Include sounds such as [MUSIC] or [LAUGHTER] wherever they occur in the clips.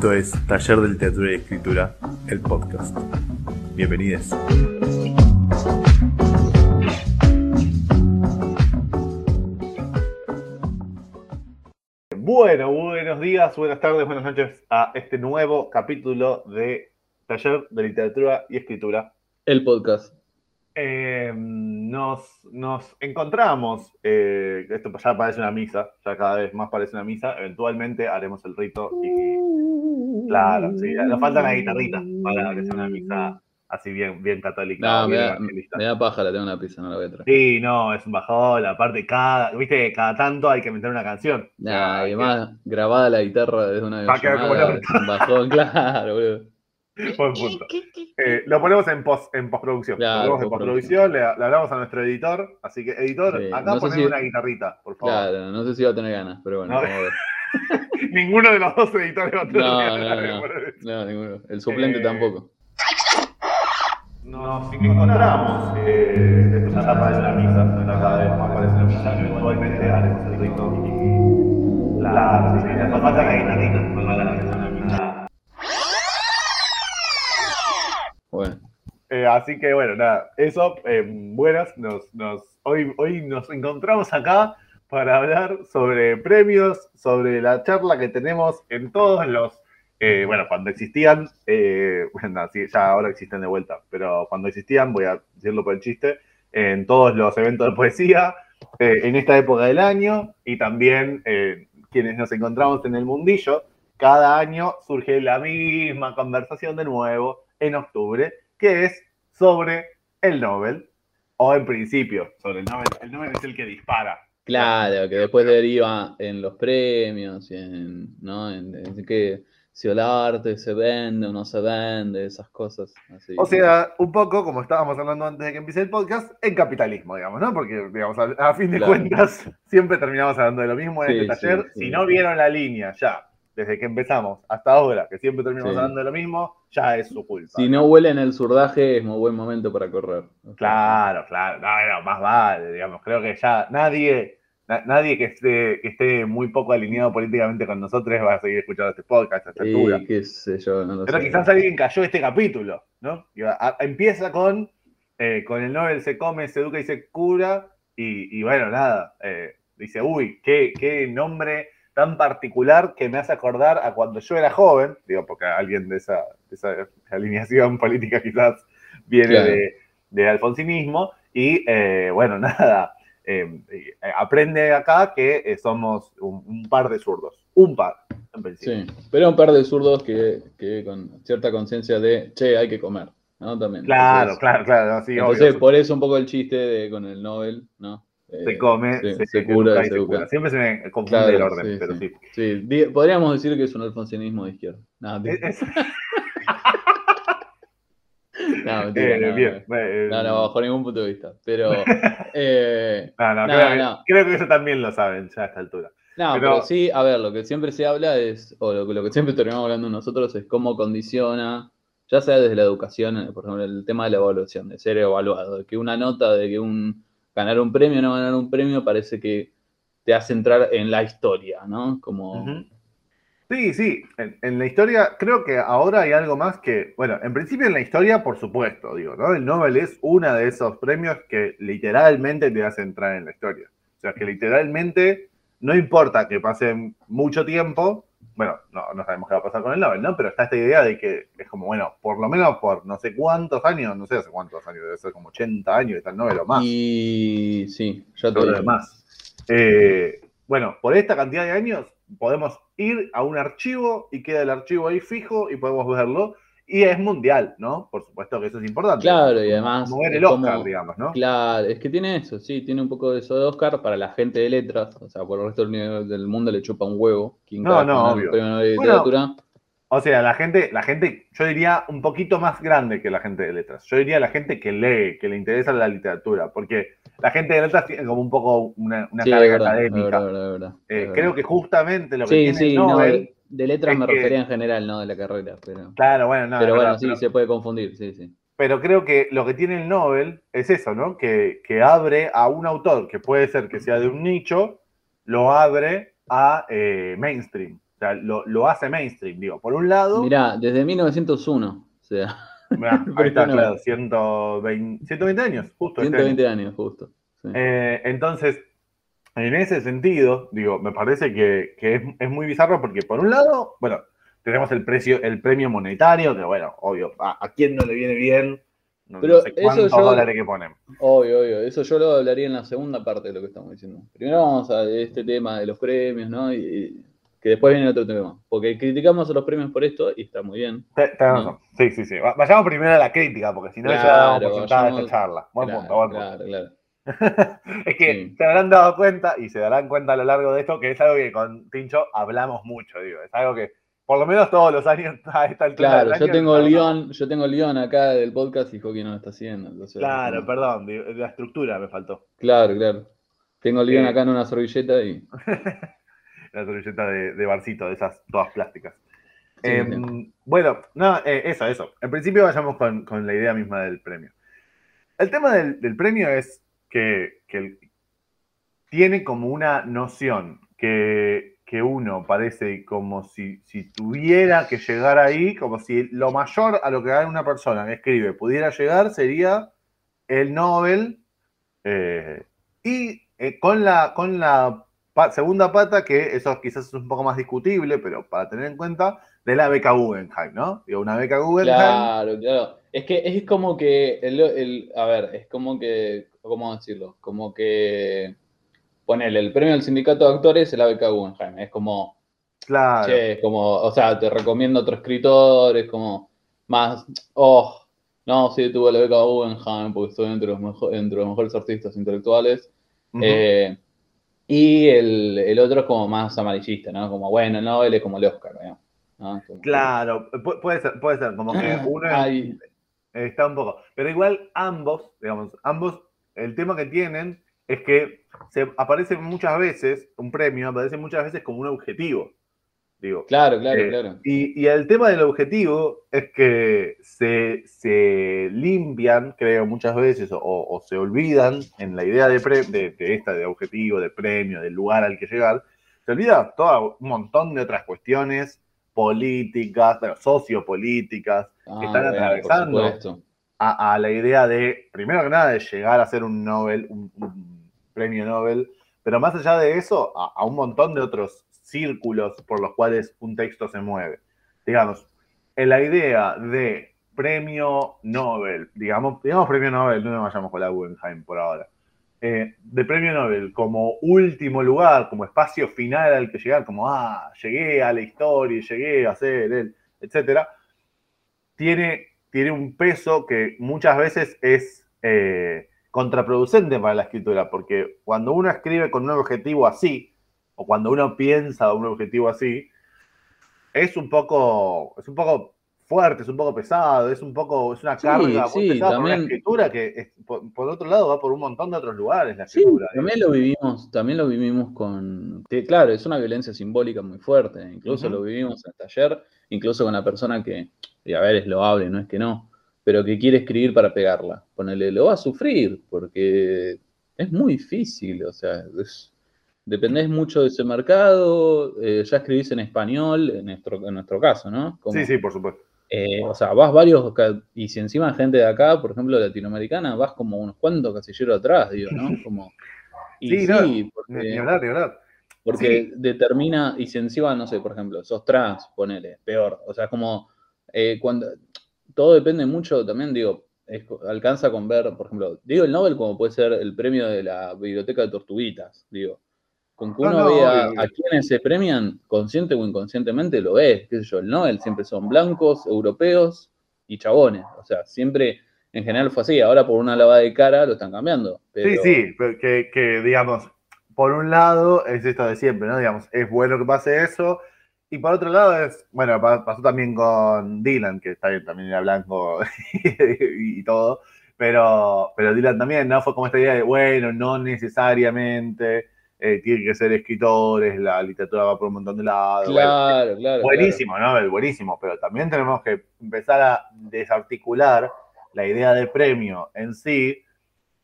Esto es Taller de Literatura y Escritura, el podcast. Bienvenidos. Bueno, buenos días, buenas tardes, buenas noches a este nuevo capítulo de Taller de Literatura y Escritura. El podcast. Eh, nos, nos encontramos, eh, esto ya parece una misa, ya cada vez más parece una misa, eventualmente haremos el rito y claro, sí, nos falta la guitarrita para que sea una misa así bien, bien católica. No, me bien da, evangelista. me da paja, la tengo en una pizza, no la voy a traer. Sí, no, es un bajón, aparte cada, viste, cada tanto hay que meter una canción. Nah, que- además grabada la guitarra desde una Va a quedar como llamada, el es un bajón, [LAUGHS] claro, boludo. Buen punto. Eh, lo ponemos en, post, en postproducción. Claro, lo ponemos en postproducción, le, le hablamos a nuestro editor. Así que, editor, Sí, acá no poneme si- una guitarrita, por favor. Claro, no sé si va a tener ganas, pero bueno, No. vamos a ver. Ninguno de los dos editores va a tener No, ganas de no, no. No, ninguno. El suplente Eh, tampoco. Nos encontramos. Eh, esto ya parece una misa, ya cada vez más parece una misa. Eventualmente haremos el rito y la. nos falta la guitarrita para que Eh, así que bueno, nada, eso, eh, buenas, nos, nos, hoy, hoy nos encontramos acá para hablar sobre premios, sobre la charla que tenemos en todos los, eh, bueno, cuando existían, [LAUGHS] bueno, sí, ya ahora existen de vuelta, pero cuando existían, voy a decirlo por el chiste, en todos los eventos de poesía, en esta época del año y también quienes nos encontramos en el mundillo, cada año surge la misma conversación de nuevo en octubre, que es sobre el Nobel, o en principio, sobre el Nobel. El Nobel es el que dispara. claro, que después deriva en los premios en, ¿no? En, en que si el arte se vende o no se vende, esas cosas. Así. O sea, un poco, como estábamos hablando antes de que empiece el podcast, en capitalismo, digamos, ¿no? Porque, digamos, a, a fin de Claro. cuentas, siempre terminamos hablando de lo mismo en Sí, este taller. sí, sí. Si no vieron la línea ya, desde que empezamos hasta ahora, que siempre terminamos Sí. hablando de lo mismo, ya es su culpa. si no huele en el surdaje, es muy buen momento para correr. Claro, claro. No, no, más vale, digamos. Creo que ya nadie, na- nadie que esté, que esté muy poco alineado políticamente con nosotros va a seguir escuchando este podcast a esta altura. Y qué sé yo, no lo Pero sé. quizás alguien cayó este capítulo, ¿no? Y va- a- empieza con, eh, con el Nobel se come, se educa y se cura. Y, y bueno, nada. eh, dice, uy, qué, qué nombre tan particular que me hace acordar a cuando yo era joven. Digo, porque alguien de esa, de esa alineación [LAUGHS] política quizás viene Claro. de, de alfonsinismo. Y eh, bueno, [LAUGHS] nada. eh, eh, aprende acá que eh, somos un, un par de zurdos. Un par, en principio. Sí, pero un par de zurdos que, que con cierta conciencia de, che, hay que comer, ¿no? También. Claro, Entonces- claro, claro. sí, Entonces, obvio. por eso un poco el chiste de, con el Nobel, ¿no? Eh, se come, se, se, cura se se educa. cura. Siempre se me confunde Claro, el orden, sí, pero sí. sí. Sí, di- podríamos decir que es un alfonsinismo de izquierda. No, es- [LAUGHS] no, mentira, eh, no, bien. no. eh, No, no, bajo ningún punto de vista. Pero, [LAUGHS] eh, no, no, no, creo, que- creo que eso también lo saben ya a esta altura. No, Pero- pero, sí, a ver, lo que siempre se habla es, o lo, que- lo que siempre terminamos hablando nosotros es cómo condiciona, ya sea desde la educación, por ejemplo, el tema de la evaluación, de ser evaluado, de que una nota, de que un ganar un premio o no ganar un premio parece que te hace entrar en la historia, ¿no? Como. Sí, sí, en, en la historia creo que ahora hay algo más que, bueno, en principio en la historia, por supuesto, digo, ¿no? El Nobel es uno de esos premios que literalmente te hace entrar en la historia. O sea, que literalmente no importa que pase mucho tiempo, bueno, no, no sabemos qué va a pasar con el Nobel, ¿no? Pero está esta idea de que es como, bueno, por lo menos por no sé cuántos años, no sé hace cuántos años, debe ser como 80 años está el Nobel o más. Y sí, ya te todo lo demás. Eh, bueno, por esta cantidad de años podemos ir a un archivo y queda el archivo ahí fijo y podemos verlo. Y es mundial, ¿no? Por supuesto que eso es importante. Claro, y además Como ver es el Oscar, como- digamos, ¿no? Claro, es que tiene eso, sí, tiene un poco de eso de Oscar para la gente de letras, o sea, por el resto del, mundo le chupa un huevo. Quien No, no, obvio. Bueno. O sea, la gente, la gente, yo diría un poquito más grande que la gente de letras. Yo diría la gente que lee, que le interesa la literatura, porque la gente de letras tiene como un poco una, una Sí, carga verdad, académica. verdad, verdad, Eh, creo que justamente lo que Sí, tiene sí, el no, Nobel, de, letras es me que- refería en general, no de la carrera, pero, claro, bueno, no, pero bueno, verdad, sí, pero- se puede confundir, sí, sí. Pero creo que lo que tiene el Nobel es eso, ¿no? Que, que abre a un autor que puede ser que sea de un nicho, lo abre a eh, mainstream. sea, lo, lo hace mainstream, digo. Por un lado. Mirá, desde 1901. O sea. [LAUGHS] Mirá, [LAUGHS] ahí está, claro, 120, 120 años, justo. 120 este años, justo. Eh, entonces, en ese sentido, digo, me parece que, es, muy bizarro porque, por un lado, bueno, tenemos el precio, el premio monetario, que bueno, obvio, a, a quién no le viene bien no, Pero sé cuántos dólares que ponen. Obvio, obvio. Eso yo lo hablaría en la segunda parte de lo que estamos diciendo. Primero vamos a este tema de los premios, ¿no? Y, que después viene otro tema. Porque criticamos a los premios por esto y está muy bien. Sí, sí, sí. Vayamos primero a la crítica, porque si no ya damos por sentada esta charla. Buen punto, buen punto. Claro, claro. [LAUGHS] es que se habrán dado cuenta y se darán cuenta a lo largo de esto que es algo que con Tincho hablamos mucho, digo. Es algo que por lo menos todos los años [LAUGHS] a esta altura. Claro, yo tengo el guion, yo tengo el guion acá del podcast y Joaquín no lo está haciendo. claro, perdón, la estructura me faltó. Claro, claro. Tengo el guion acá en una servilleta y. [LAUGHS] la servilleta de, barcito, de esas todas plásticas. Em, bueno, no, eh, eso, eso. En principio vayamos con, la idea misma del premio. El tema del, premio es que, tiene como una noción que que uno parece como si, tuviera que llegar ahí, como si lo mayor a lo que una persona que escribe pudiera llegar sería el Nobel, eh, y eh, con la, con la segunda pata, que eso quizás es un poco más discutible, pero para tener en cuenta, de la beca Guggenheim, ¿no? Digo, una beca Guggenheim. Claro, claro. Es que es como que, el, a ver, es como que, ¿cómo decirlo? Como que ponele, el premio del sindicato de actores es la beca Guggenheim. Es como, claro. Che, como, o sea, te recomiendo otro escritor, es como más, oh, no, sí, tuve la beca Guggenheim porque estoy entre los, entre los mejores artistas intelectuales. Eh, y el, otro es como más amarillista, ¿no? Como, bueno, no, él es como el Oscar, ¿no? claro, puede ser, puede ser, como que [LAUGHS] uno está un poco. Pero igual ambos, digamos, ambos, el tema que tienen es que se aparece muchas veces, un premio aparece muchas veces como un objetivo. Digo, claro, claro, eh, claro. Y, el tema del objetivo es que se, limpian, creo, muchas veces, o, se olvidan en la idea de, de, esta de objetivo, de premio, del lugar al que llegar, se olvida todo un montón de otras cuestiones políticas, sociopolíticas, que ah, están atravesando a, la idea de, primero que nada, de llegar a ser un Nobel, un premio Nobel, pero más allá de eso, a, un montón de otros círculos por los cuales un texto se mueve. Digamos, en la idea de premio Nobel, digamos, digamos premio Nobel, no nos vayamos con la Guggenheim por ahora, eh, de premio Nobel como último lugar, como espacio final al que llegar, como, ah, llegué a la historia, llegué a ser él, etcétera, tiene, tiene un peso que muchas veces es eh, contraproducente para la escritura, porque cuando uno escribe con un objetivo así, o cuando uno piensa un objetivo así, es un poco, es un poco fuerte, es un poco pesado, es un poco, es una carga muy pesada también, la escritura que por, otro lado va por un montón de otros lugares la escritura. también lo vivimos, también lo vivimos con, claro, es una violencia simbólica muy fuerte, incluso lo vivimos en el taller, incluso con la persona que, y a ver, es loable, no es que no, pero que quiere escribir para pegarla. Ponele, lo va a sufrir, porque es muy difícil, o sea, dependés mucho de ese mercado, eh, ya escribís en español, en nuestro, en nuestro caso, ¿no? sí, sí, por supuesto. Eh, o sea, vas varios, y si encima gente de acá, por ejemplo, latinoamericana, vas como unos cuantos casilleros atrás, digo, ¿no? [LAUGHS] Como, y sí, porque, ni hablar, ni hablar. Porque determina, y si encima, no sé, por ejemplo, sos trans, ponele, peor. O sea, como eh, cuando todo depende mucho también, digo, alcanza con ver, por ejemplo, digo el Nobel como puede ser el premio de la Biblioteca de Tortuguitas, digo. Con que uno vea a quienes se premian, consciente o inconscientemente, lo ves, qué sé yo, el Nobel siempre son blancos, europeos y chabones. O sea, siempre, en general fue así, ahora por una lavada de cara lo están cambiando. Sí, sí, que, que digamos, por un lado es esto de siempre, ¿no? Digamos, es bueno que pase eso, y por otro lado es, bueno, pasó también con Dylan, que está bien, también era blanco [LAUGHS] y, todo, pero, pero Dylan también, ¿no? Fue como esta idea de, bueno, no necesariamente eh, tiene que ser escritores, la literatura va por un montón de lados. Claro, claro. Buenísimo, ¿no? Buenísimo, pero también tenemos que empezar a desarticular la idea de premio en sí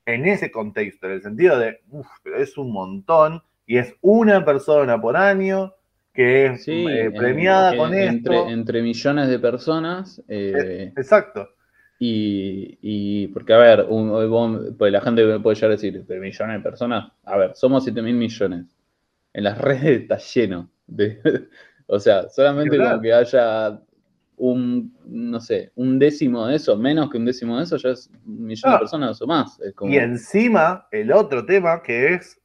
en ese contexto, en el sentido de, uff, pero es un montón y es una persona por año que es Sí, eh, premiada en- con entre, esto. entre millones de personas. eh, Exacto. y, y porque, a ver, un- vos- pues la gente puede llegar a decir, pero millones de personas. A ver, somos 7 mil millones. En las redes está lleno. De, [LAUGHS] o sea, solamente con que haya un, no sé, un décimo de eso, menos que un décimo de eso, ya es un millón Ah. de personas o más. Es como, Y encima, el otro tema que es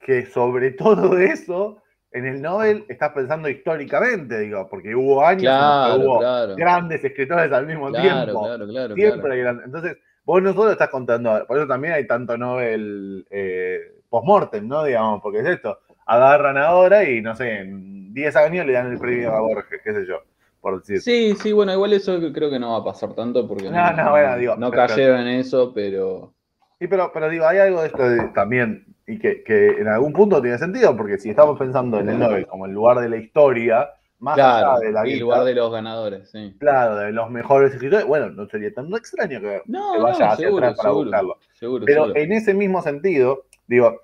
que sobre [LAUGHS] todo eso, en el Nobel estás pensando históricamente, digo, porque hubo años en los claro, que hubo claro, grandes escritores al mismo claro, tiempo. claro, claro, Siempre claro. hay grandes. Entonces, vos no solo estás contando, por eso también hay tanto Nobel eh, post-mortem, ¿no? Digamos, porque es esto. Agarran ahora y no sé, en 10 años le dan el premio a Borges, qué sé yo, por decir. Sí, sí, bueno, igual eso creo que no va a pasar tanto porque No, no, bueno, digo, no pero- cayeron en eso, pero Sí, pero, pero digo, hay algo de esto de- también, y que, que en algún punto tiene sentido, porque si estamos pensando en el Nobel como el lugar de la historia, más claro, allá de la el guita, lugar de los ganadores, sí. claro, de los mejores escritores, bueno, no sería tan extraño que, No, que vaya hacia seguro, atrás para seguro, buscarlo. seguro, Pero en ese mismo sentido, digo,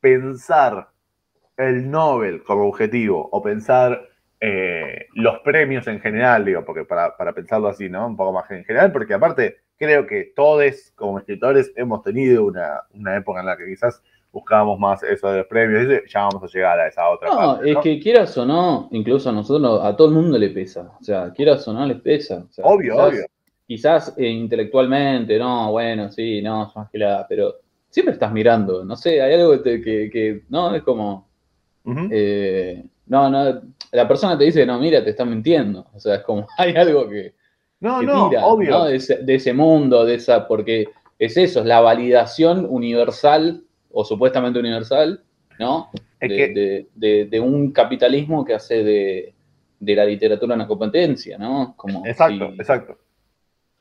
pensar el Nobel como objetivo o pensar eh, los premios en general, digo, porque para, para pensarlo así, ¿no? Un poco más en general, porque aparte creo que todos como escritores hemos tenido una, una época en la que quizás buscábamos más eso de los premios, y ya vamos a llegar a esa otra No, parte, es ¿no? que quieras o no, incluso a nosotros, a todo el mundo le pesa. O sea, quieras o no, les pesa. O sea, Obvio, quizás, obvio. Quizás eh, intelectualmente, no, bueno, sí, no, es más que la. Pero siempre estás mirando, no sé, hay algo que, que, que- no, es como. Eh, no, no, la persona te dice, no, mira, te está mintiendo. O sea, es como, [LAUGHS] hay algo que, no, que no, tira, obvio. ¿no? De, ese, de ese mundo, de esa, porque es eso, es la validación universal o supuestamente universal, ¿no? Es de, que- de- de- de un capitalismo que hace de, de la literatura una competencia, ¿no? Como Exacto, si- exacto.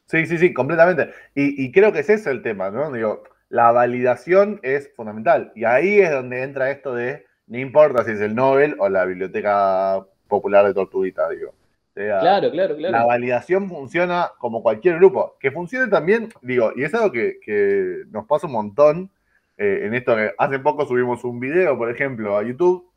Sí, sí, sí, completamente. Y, y creo que ese es el tema, ¿no? Digo, la validación es fundamental. Y ahí es donde entra esto de, no importa si es el Nobel o la Biblioteca Popular de Tortuguita, digo. O sea, Claro, claro, claro. La validación funciona como cualquier grupo. Que funcione también, digo, y es algo que, que nos pasa un montón eh, en esto que hace poco subimos un video, por ejemplo, a YouTube,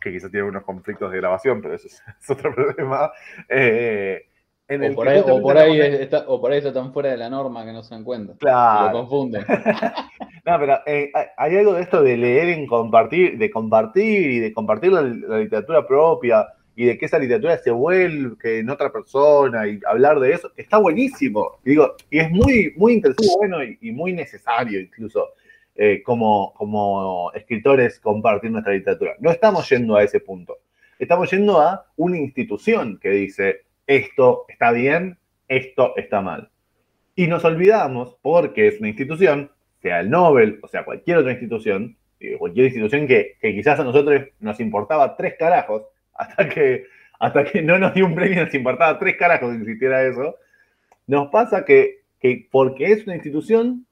que quizás tiene unos conflictos de grabación, pero eso es, [LAUGHS] es otro [LAUGHS] problema. eh, en el O por, ahí, o, por ahí está, o por ahí está tan fuera de la norma que no se dan cuenta. Claro. Lo confunden. [LAUGHS] No, pero eh, hay- algo de esto de leer en compartir, de compartir y de compartir la, la literatura propia y de que esa literatura se vuelque en otra persona y hablar de eso, está buenísimo. Y digo, y es muy, muy interesante, bueno y, y muy necesario incluso eh, como, como escritores compartir nuestra literatura. No estamos yendo a ese punto. Estamos yendo a una institución que dice esto está bien, esto está mal. Y nos olvidamos, porque es una institución, sea el Nobel, o sea cualquier otra institución, eh, cualquier institución que, quizás a nosotros nos importaba tres carajos, [LAUGHS] hasta que, hasta que no nos dio un premio nos importaba tres carajos que existiera eso, nos pasa que, que porque es una institución,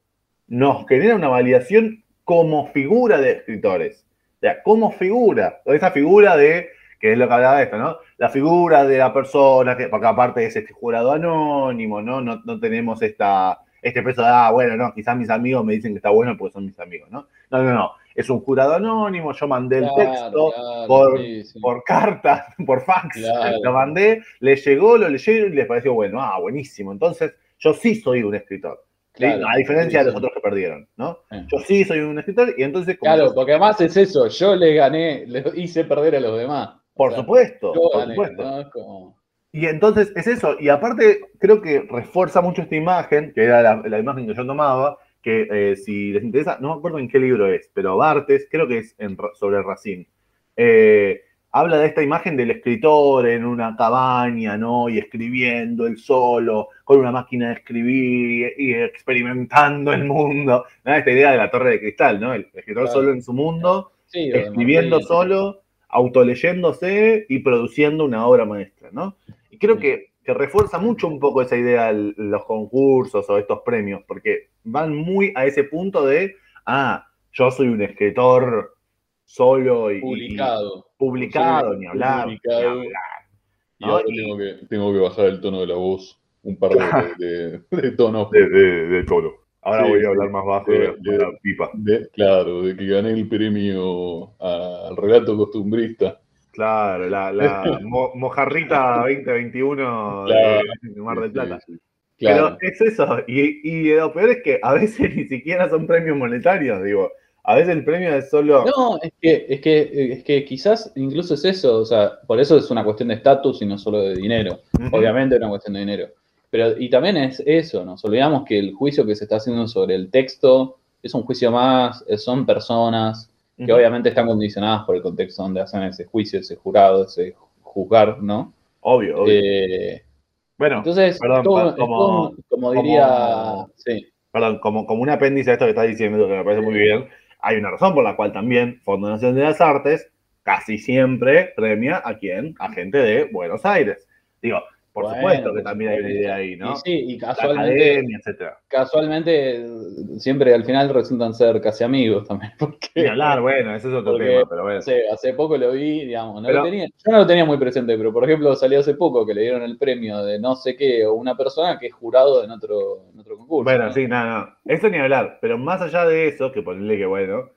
nos genera una validación como figura de escritores. O sea, como figura, esa figura de, que es lo que hablaba de esto, ¿no? La figura de la persona, que, porque aparte es este jurado anónimo, ¿no? No, no tenemos esta, este peso de, ah, bueno, no, quizás mis amigos me dicen que está bueno porque son mis amigos, ¿no? No, no, no. Es un jurado anónimo, yo mandé el Claro, texto claro, por- sí, sí. por carta, [LAUGHS] por fax, Claro. lo mandé, les llegó, lo leyeron y les pareció bueno, ah, buenísimo. Entonces, yo sí soy un escritor. ¿sí? A diferencia de los otros que perdieron, ¿no? Sí. Yo sí soy un escritor y entonces, como Claro, yo- porque además es eso, yo le gané, le hice perder a los demás. Por supuesto, yo por supuesto. Y entonces es eso. Y aparte, creo que refuerza mucho esta imagen, que era la, la imagen que yo tomaba, que eh, si les interesa, no me acuerdo en qué libro es, pero Bartes, creo que es en sobre Racine. Eh, habla de esta imagen del escritor en una cabaña, ¿no? Y escribiendo él solo, con una máquina de escribir y, y experimentando el mundo. ¿no? Esta idea de la torre de cristal, ¿no? El escritor Claro. solo en su mundo Sí, escribiendo solo, autoleyéndose y produciendo una obra maestra, ¿no? Y creo que, que refuerza mucho un poco esa idea el- los concursos o estos premios, porque van muy a ese punto de, ah, yo soy un escritor solo y y- Publicado. publicado, ni hablar, ni publicado. hablar. Y ¿no? ahora Y- tengo que, tengo que bajar el tono de la voz. Un par de, de, de tonos. de, de- toro. Ahora Sí, voy a hablar más bajo De- la pipa. Claro, de que gané el premio al relato costumbrista. Claro, la, la [LAUGHS] mojarrita 2021 de Mar del Plata. Pero es eso, y, y, lo peor es que a veces [LAUGHS] ni siquiera son premios monetarios, digo. A veces el premio es solo. No, es que, es que, es que quizás incluso es eso, o sea, por eso es una cuestión de estatus y no solo de dinero. Obviamente es una cuestión de dinero. Pero, y también es eso, nos olvidamos que el juicio que se está haciendo sobre el texto es un juicio más, son personas que obviamente están condicionadas por el contexto donde hacen ese juicio, ese jurado, ese juzgar, ¿no? Obvio, obvio. Eh, bueno, entonces, como, diría, sí. Perdón, como, como un apéndice a esto que estás diciendo, que me parece muy bien, hay una razón por la cual también Fondo Nacional de las Artes casi siempre premia a quién? A gente de Buenos Aires. Digo, por supuesto que también hay una idea ahí, ¿no? Y sí, y casualmente, casualmente siempre al final resultan ser casi amigos también. [LAUGHS] Porque, hablar, bueno, ese es otro tema, pero bueno. hace poco lo vi, digamos, no lo tenía, yo no lo tenía muy presente, pero por ejemplo salió hace poco que le dieron el premio de no sé qué, o una persona que es jurado en otro, en otro concurso. Bueno, sí, nada, no, eso ni hablar, pero más allá de eso, que ponerle que bueno,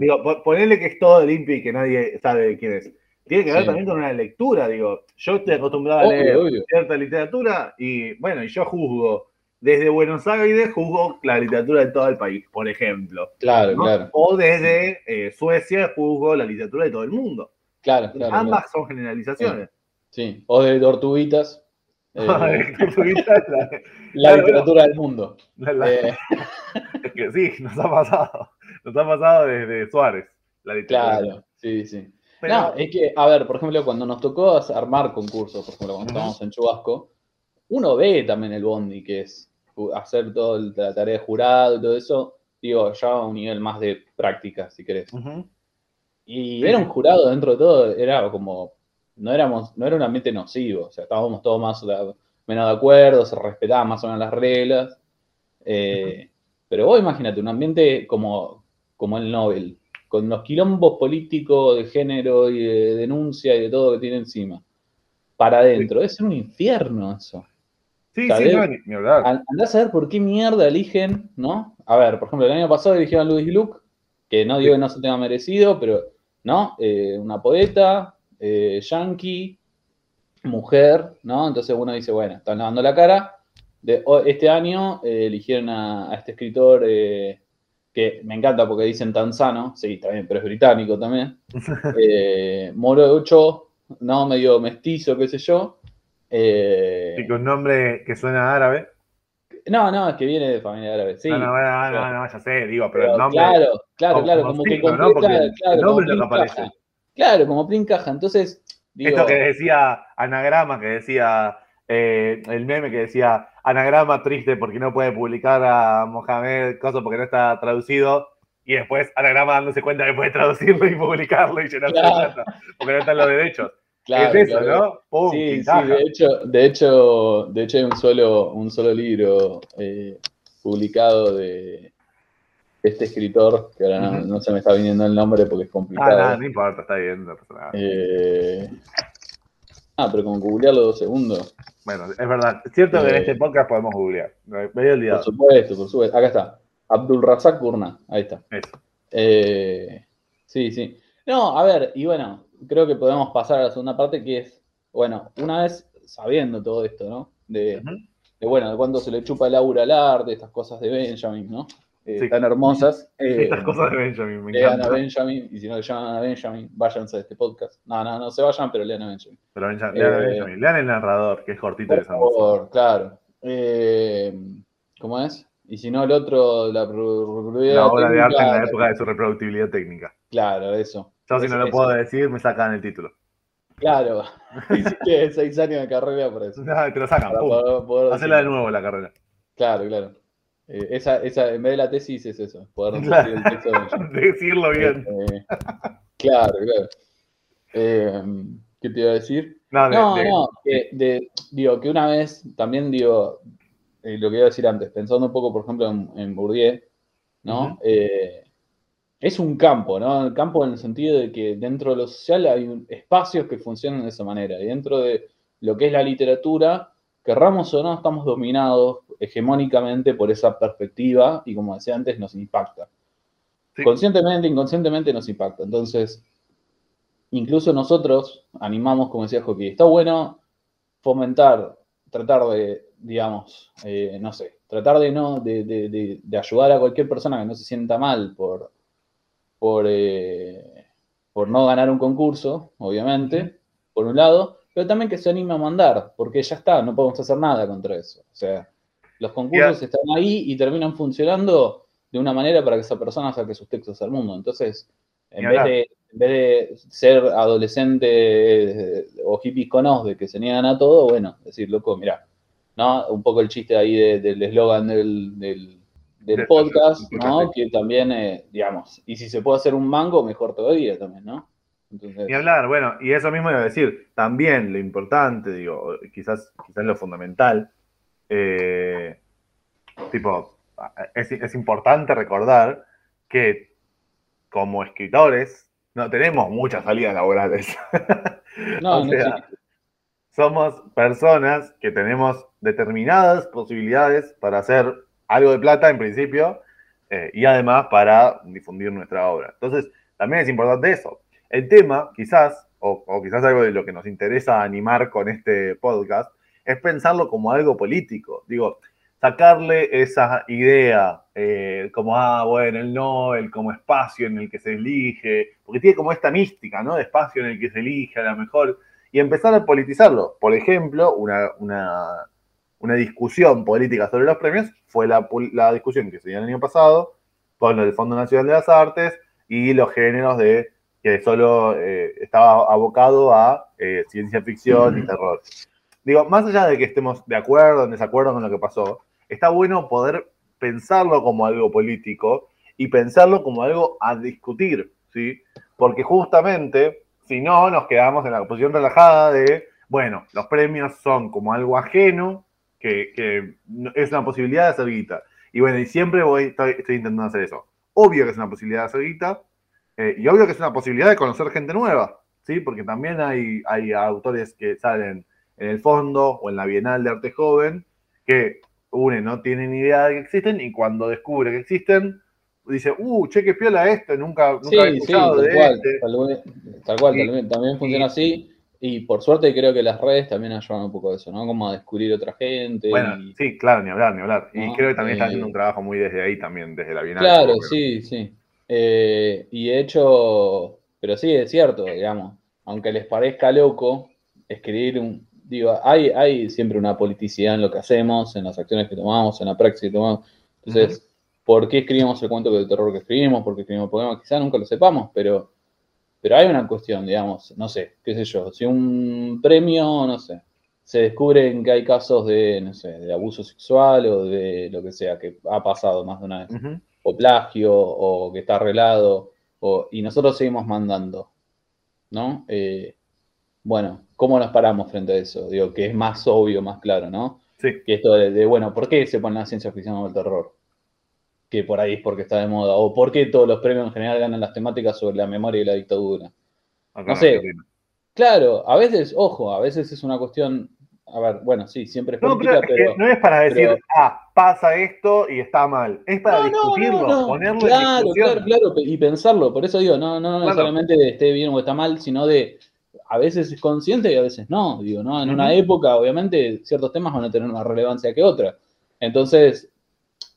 digo, ponerle que es todo limpio y que nadie sabe quién es tiene que ver también con una lectura, digo. Yo estoy acostumbrado a leer cierta literatura y, bueno, y yo juzgo. Desde Buenos Aires juzgo la literatura de todo el país, por ejemplo. Claro, claro. O desde eh, Suecia juzgo la literatura de todo el mundo. Claro, claro. Ambas son generalizaciones. Sí. o de Tortuguitas. [LAUGHS] Eh, la, [LAUGHS] literatura del mundo. Eh. [LAUGHS] es que sí, nos ha pasado. Nos ha pasado desde Suárez. La literatura. Claro, sí, sí. No, es que, a ver, por ejemplo, cuando nos tocó armar concursos, por ejemplo, cuando estábamos en Chubasco, uno ve también el bondi, que es hacer toda la tarea de jurado y todo eso, digo, ya a un nivel más de práctica, si querés. Y era un jurado dentro de todo, era como, no éramos, no era un ambiente nocivo, o sea, estábamos todos más menos de acuerdo, se respetaban más o menos las reglas. Eh, pero vos imagínate, un ambiente como, como el Nobel, con los quilombos políticos de género y de denuncia y de todo que tiene encima, para adentro. Es un infierno eso. Sí, sí, no, ni, hablar. Andás a ver por qué mierda eligen, ¿no? A ver, por ejemplo, el año pasado eligieron a Luis Luke, que no digo que no se tenga merecido, pero, ¿no? Eh, una poeta, eh, yankee, mujer, ¿no? Entonces uno dice, bueno, están lavando la cara. De, este año eh, eligieron a, este escritor que me encanta porque dicen Tanzano, sí, también, pero es británico también. [LAUGHS] Eh, Moro de Ocho, no, medio mestizo, qué sé yo. Eh, y con nombre que suena árabe. No, no, es que viene de familia árabe, sí. No, no, no, no, no ya sé, digo, pero, el nombre. Claro, claro, claro, como, que completa, claro, nombre lo que aparece. Claro, como Plin Caja. Entonces. Digo, Esto que decía anagrama, que decía eh, el meme que decía anagrama triste porque no puede publicar a Mohamed cosas porque no está traducido y después anagrama dándose cuenta que puede traducirlo y publicarlo y llenarse de porque no están los derechos. Claro, es eso, ¿no? sí, sí, de hecho, de hecho, de hecho hay un solo, un solo libro eh, publicado de este escritor, que ahora no, se me está viniendo el nombre porque es complicado. Ah, no, no importa, está bien, no pasa nada. Eh, ah, pero como googlearlo dos segundos. Bueno, es verdad. Es cierto que en este podcast podemos googlear. Me había olvidado. Por supuesto, por supuesto. Acá está. Abdul Razak Burna. Ahí está. Eh, sí, sí. No, a ver, y bueno, creo que podemos pasar a la segunda parte que es, bueno, una vez sabiendo todo esto, ¿no? De, de bueno, de cuándo se le chupa el aura al arte, estas cosas de Benjamin, ¿no? Eh, tan hermosas. [LAUGHS] Estas eh, cosas de Benjamin, me lean a Benjamin, y si no le llaman a Benjamin, váyanse a este podcast. No, no, no se vayan, pero lean a Benjamin. Pero lean a eh, Benjamin, lean el narrador, que es cortito y Por claro. ¿Cómo es? Y si no, el otro, la, la obra de arte en la época de su reproductibilidad técnica. Claro, eso. Yo, si no lo puedo decir, me sacan el título. Claro, [LAUGHS] hiciste seis años de carrera por eso. No, te lo sacan. Hacela de nuevo la carrera. Claro, claro. Eh, esa, esa, en vez de la tesis es eso, poder [LAUGHS] decir el texto [LAUGHS] Decirlo bien. Eh, claro, claro. Eh, ¿Qué te iba a decir? No, no, que, digo, que una vez también digo, lo que iba a decir antes, pensando un poco, por ejemplo, en, Bourdieu, ¿no? es un campo, ¿no? El campo en el sentido de que dentro de lo social hay espacios que funcionan de esa manera, y dentro de lo que es la literatura, querramos o no, estamos dominados hegemónicamente por esa perspectiva y como decía antes, nos impacta. Conscientemente, inconscientemente nos impacta. Entonces, incluso nosotros animamos, como decía Joaquín, está bueno fomentar, tratar de, digamos, eh, no sé, tratar de no, de, ayudar a cualquier persona que no se sienta mal por, por, eh, por no ganar un concurso, obviamente, por un lado, pero también que se anime a mandar, porque ya está, no podemos hacer nada contra eso. O sea, los concursos están ahí y terminan funcionando de una manera para que esa persona saque sus textos al mundo. Entonces, en vez, de, en vez de ser adolescente eh, o hippies conos de que se niegan a todo, bueno, decir, loco, mira, ¿no? Un poco el chiste ahí del eslogan del, del, podcast, ¿no? Que también, eh, digamos, y si se puede hacer un mango, mejor todavía también, ¿no? Y hablar, bueno, y eso mismo iba a decir, también lo importante, digo, quizás, quizás lo fundamental, eh, tipo, es, importante recordar que como escritores no tenemos muchas salidas laborales. [LAUGHS] No, o sea, somos personas que tenemos determinadas posibilidades para hacer algo de plata en principio eh, y además para difundir nuestra obra. Entonces, también es importante eso. El tema, quizás, o, quizás algo de lo que nos interesa animar con este podcast, es pensarlo como algo político. Digo, sacarle esa idea eh, como, ah, bueno, el Nobel como espacio en el que se elige, porque tiene como esta mística, ¿no? De espacio en el que se elige a lo mejor, y empezar a politizarlo. Por ejemplo, una, una, discusión política sobre los premios fue la, la discusión que se dio el año pasado con el Fondo Nacional de las Artes y los géneros de que solo eh, estaba abocado a eh, ciencia ficción y terror. Digo, más allá de que estemos de acuerdo en desacuerdo con lo que pasó, está bueno poder pensarlo como algo político y pensarlo como algo a discutir, ¿sí? Porque justamente, si no, nos quedamos en la posición relajada de, bueno, los premios son como algo ajeno, que, es una posibilidad de hacer guita. Y bueno, y siempre voy, estoy, estoy intentando hacer eso. Obvio que es una posibilidad de hacer guita, eh, y obvio que es una posibilidad de conocer gente nueva, ¿sí? Porque también hay, hay autores que salen en el fondo o en la Bienal de Arte Joven que une no tienen idea de que existen y cuando descubre que existen, dice, uh, che, qué piola esto, nunca, nunca sí, he escuchado de cual, este. Tal cual, también, funciona así. Y por suerte creo que las redes también ayudan un poco a eso, ¿no? Como a descubrir otra gente. Bueno, sí, claro, ni hablar, ni hablar. Y creo que también está haciendo un trabajo muy desde ahí también, desde la Bienal. Claro, sí, sí. Eh, y de hecho, pero sí, es cierto, digamos, aunque les parezca loco, escribir un, digo, hay, hay siempre una politicidad en lo que hacemos, en las acciones que tomamos, en la praxis que tomamos. Entonces, ¿por qué escribimos el cuento de terror que escribimos? ¿Por qué escribimos poemas? Quizá nunca lo sepamos, pero, pero hay una cuestión, digamos, no sé, qué sé yo, si un premio, no sé, se descubre que hay casos de, no sé, de abuso sexual o de lo que sea, que ha pasado más de una vez o plagio, o que está arreglado, o, y nosotros seguimos mandando, ¿no? Eh, bueno, ¿cómo nos paramos frente a eso? Digo, que es más obvio, más claro, ¿no? Sí. Que esto de, bueno, ¿por qué se pone la ciencia ficción o el terror? Que por ahí es porque está de moda, o ¿por qué todos los premios en general ganan las temáticas sobre la memoria y la dictadura? no sé. Claro, a veces, ojo, a veces es una cuestión a ver, bueno, sí, siempre es política, pero, no es para decir, ah, pasa esto y está mal. Es para discutirlo, ponerlo claro, en discusión. Claro, claro, y pensarlo. Por eso digo, no, no, no solamente de esté bien o está mal, sino de a veces es consciente y a veces no. Digo, ¿no? En una época, obviamente, ciertos temas van a tener más relevancia que otra. Entonces,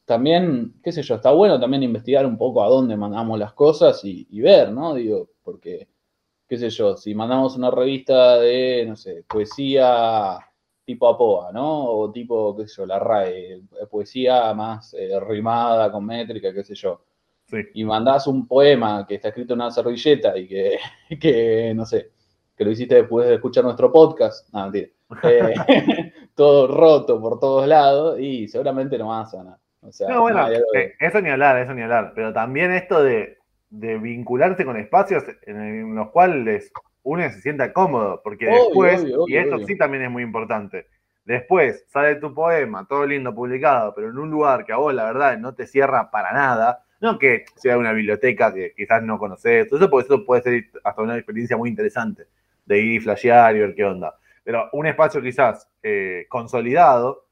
también, qué sé yo, está bueno también investigar un poco a dónde mandamos las cosas y, y ver, ¿no? Digo, porque, qué sé yo, si mandamos una revista de, no sé, poesía tipo APOA, ¿no? O tipo, qué sé yo, la RAE, poesía más eh, rimada, con métrica, qué sé yo. Y mandás un poema que está escrito en una servilleta y que, [LAUGHS] que, no sé, que lo hiciste después de escuchar nuestro podcast. No, mentira. [LAUGHS] Eh, [LAUGHS] todo roto por todos lados y seguramente no vas a sanar. O sea, no, bueno, eh, eso ni hablar, eso ni hablar. Pero también esto de, de vincularse con espacios en los cuales uno se sienta cómodo, porque después, y esto sí también es muy importante, después sale tu poema, todo lindo publicado, pero en un lugar que a vos la verdad no te cierra para nada, no que sea una biblioteca que quizás no conoces, eso, puede, eso puede ser hasta una experiencia muy interesante de ir y flashear y ver qué onda, pero un espacio quizás eh, consolidado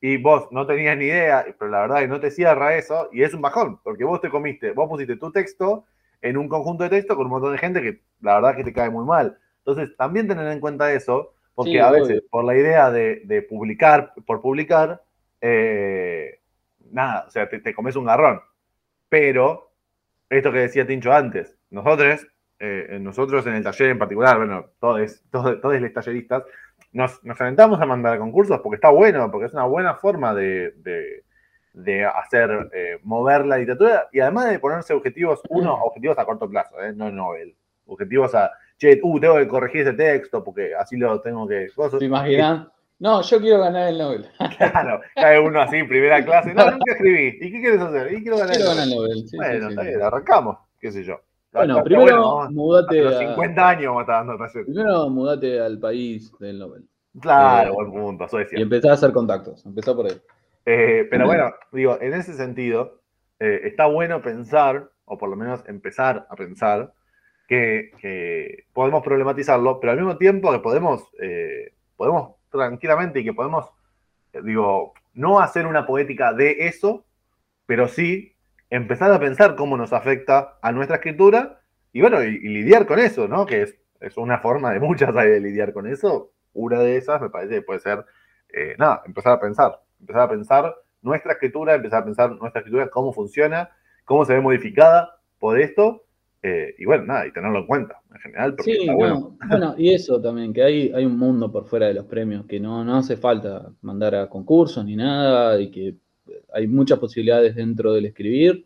y vos no tenías ni idea, pero la verdad es que no te cierra eso y es un bajón, porque vos te comiste, vos pusiste tu texto en un conjunto de texto con un montón de gente que la verdad que te cae muy mal. Entonces, también tener en cuenta eso, porque Sí, a obvio. veces, por la idea de, de publicar, por publicar, eh, nada, o sea, te, te comes un garrón. Pero, esto que decía Tincho antes, nosotros, eh, nosotros en el taller en particular, bueno, todos, todos, todos los talleristas, nos, nos aventamos a mandar concursos porque está bueno, porque es una buena forma de, de- de hacer, eh, mover la literatura y además de ponerse objetivos, uno, objetivos a corto plazo, eh, no Nobel, objetivos a, che, uh, tengo que corregir ese texto porque así lo tengo que... ¿Te imaginas? No, yo quiero ganar el Nobel. [LAUGHS] Claro, cae uno así, primera clase, no, nunca escribí, ¿y qué quieres hacer? Y quiero ganar el Nobel. ganar el Nobel. sí, sí, Bueno, sí. está bien, arrancamos, qué sé yo. Bueno, primero hasta mudate los a- 50 años vamos a estar dando talleres. Primero mudate al país del Nobel. Claro, Eh, buen punto, Suecia. Y empezá a hacer contactos. Empezá por ahí. Eh, pero bueno, digo, en ese sentido, eh, está bueno pensar, o por lo menos empezar a pensar, que, que podemos problematizarlo, pero al mismo tiempo que podemos, eh, podemos tranquilamente y que podemos, digo, no hacer una poética de eso, pero sí empezar a pensar cómo nos afecta a nuestra escritura y bueno, y, y lidiar con eso, ¿no? Que es, es una forma de muchas hay de lidiar con eso. Una de esas me parece que puede ser, eh, nada, empezar a pensar, empezar a pensar nuestra escritura, empezar a pensar nuestra escritura, cómo funciona, cómo se ve modificada por esto, eh, y bueno, nada, y tenerlo en cuenta en general, porque Sí, está no, bueno. [LAUGHS] bueno. y eso también, que hay, hay un mundo por fuera de los premios, que no, no hace falta mandar a concursos ni nada, y que hay muchas posibilidades dentro del escribir.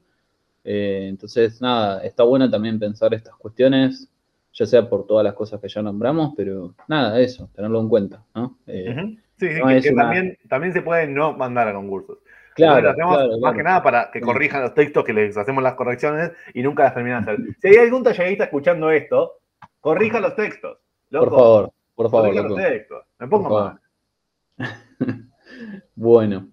Eh, entonces, nada, está bueno también pensar estas cuestiones, ya sea por todas las cosas que ya nombramos, pero nada, eso, tenerlo en cuenta, ¿no? Eh. Sí, sí, no que, es que una- también, también se puede no mandar a concursos. Claro, lo hacemos claro, más claro. que nada para que corrijan los textos, que les hacemos las correcciones y nunca las terminan de hacer. Si hay algún tallerista escuchando esto, corrija los textos. Por favor, por favor, corrija loco. los textos. Me pongo mal. [LAUGHS] Bueno.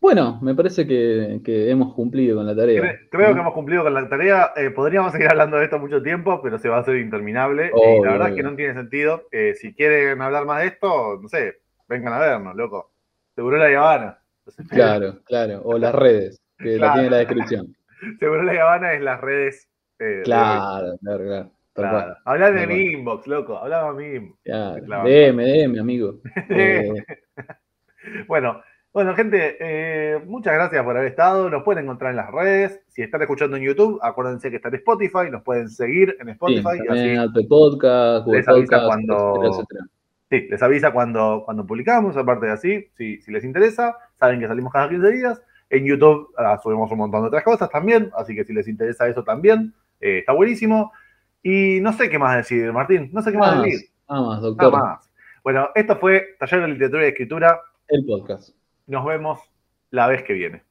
Bueno, me parece que, que hemos cumplido con la tarea. Cre- creo ¿no? que hemos cumplido con la tarea. Eh, podríamos [LAUGHS] seguir hablando de esto mucho tiempo, pero se va a hacer interminable. y la verdad es que no tiene sentido. Eh, si quieren hablar más de esto, no sé, vengan a vernos, loco. Seguro la Habana. [LAUGHS] Claro, claro. O las redes, que Claro. la tiene en la descripción. [LAUGHS] Seguro la Habana es las redes. eh, de- Claro, claro, claro. Claro. cual. Hablar de mi inbox, loco. Hablaba a mi inbox. Claro. Claro. DM, DM, amigo. Bueno, bueno, gente, eh, muchas gracias por haber estado. Nos pueden encontrar en las redes. Si están escuchando en YouTube, acuérdense que está en Spotify. Nos pueden seguir en sí, Spotify. y así también Apple Podcast, Google les avisa Podcast, cuando- etcétera, etcétera. Sí, les avisa cuando, cuando publicamos, aparte de así, si, si les interesa, saben que salimos cada 15 días. En YouTube ah, subimos un montón de otras cosas también, así que si les interesa eso también, eh, está buenísimo. Y no sé qué más decir, Martín, no sé qué más, Más, decir. nada más, Nada doctor. más. Bueno, esto fue Taller de Literatura y Escritura. El podcast. Nos vemos la vez que viene.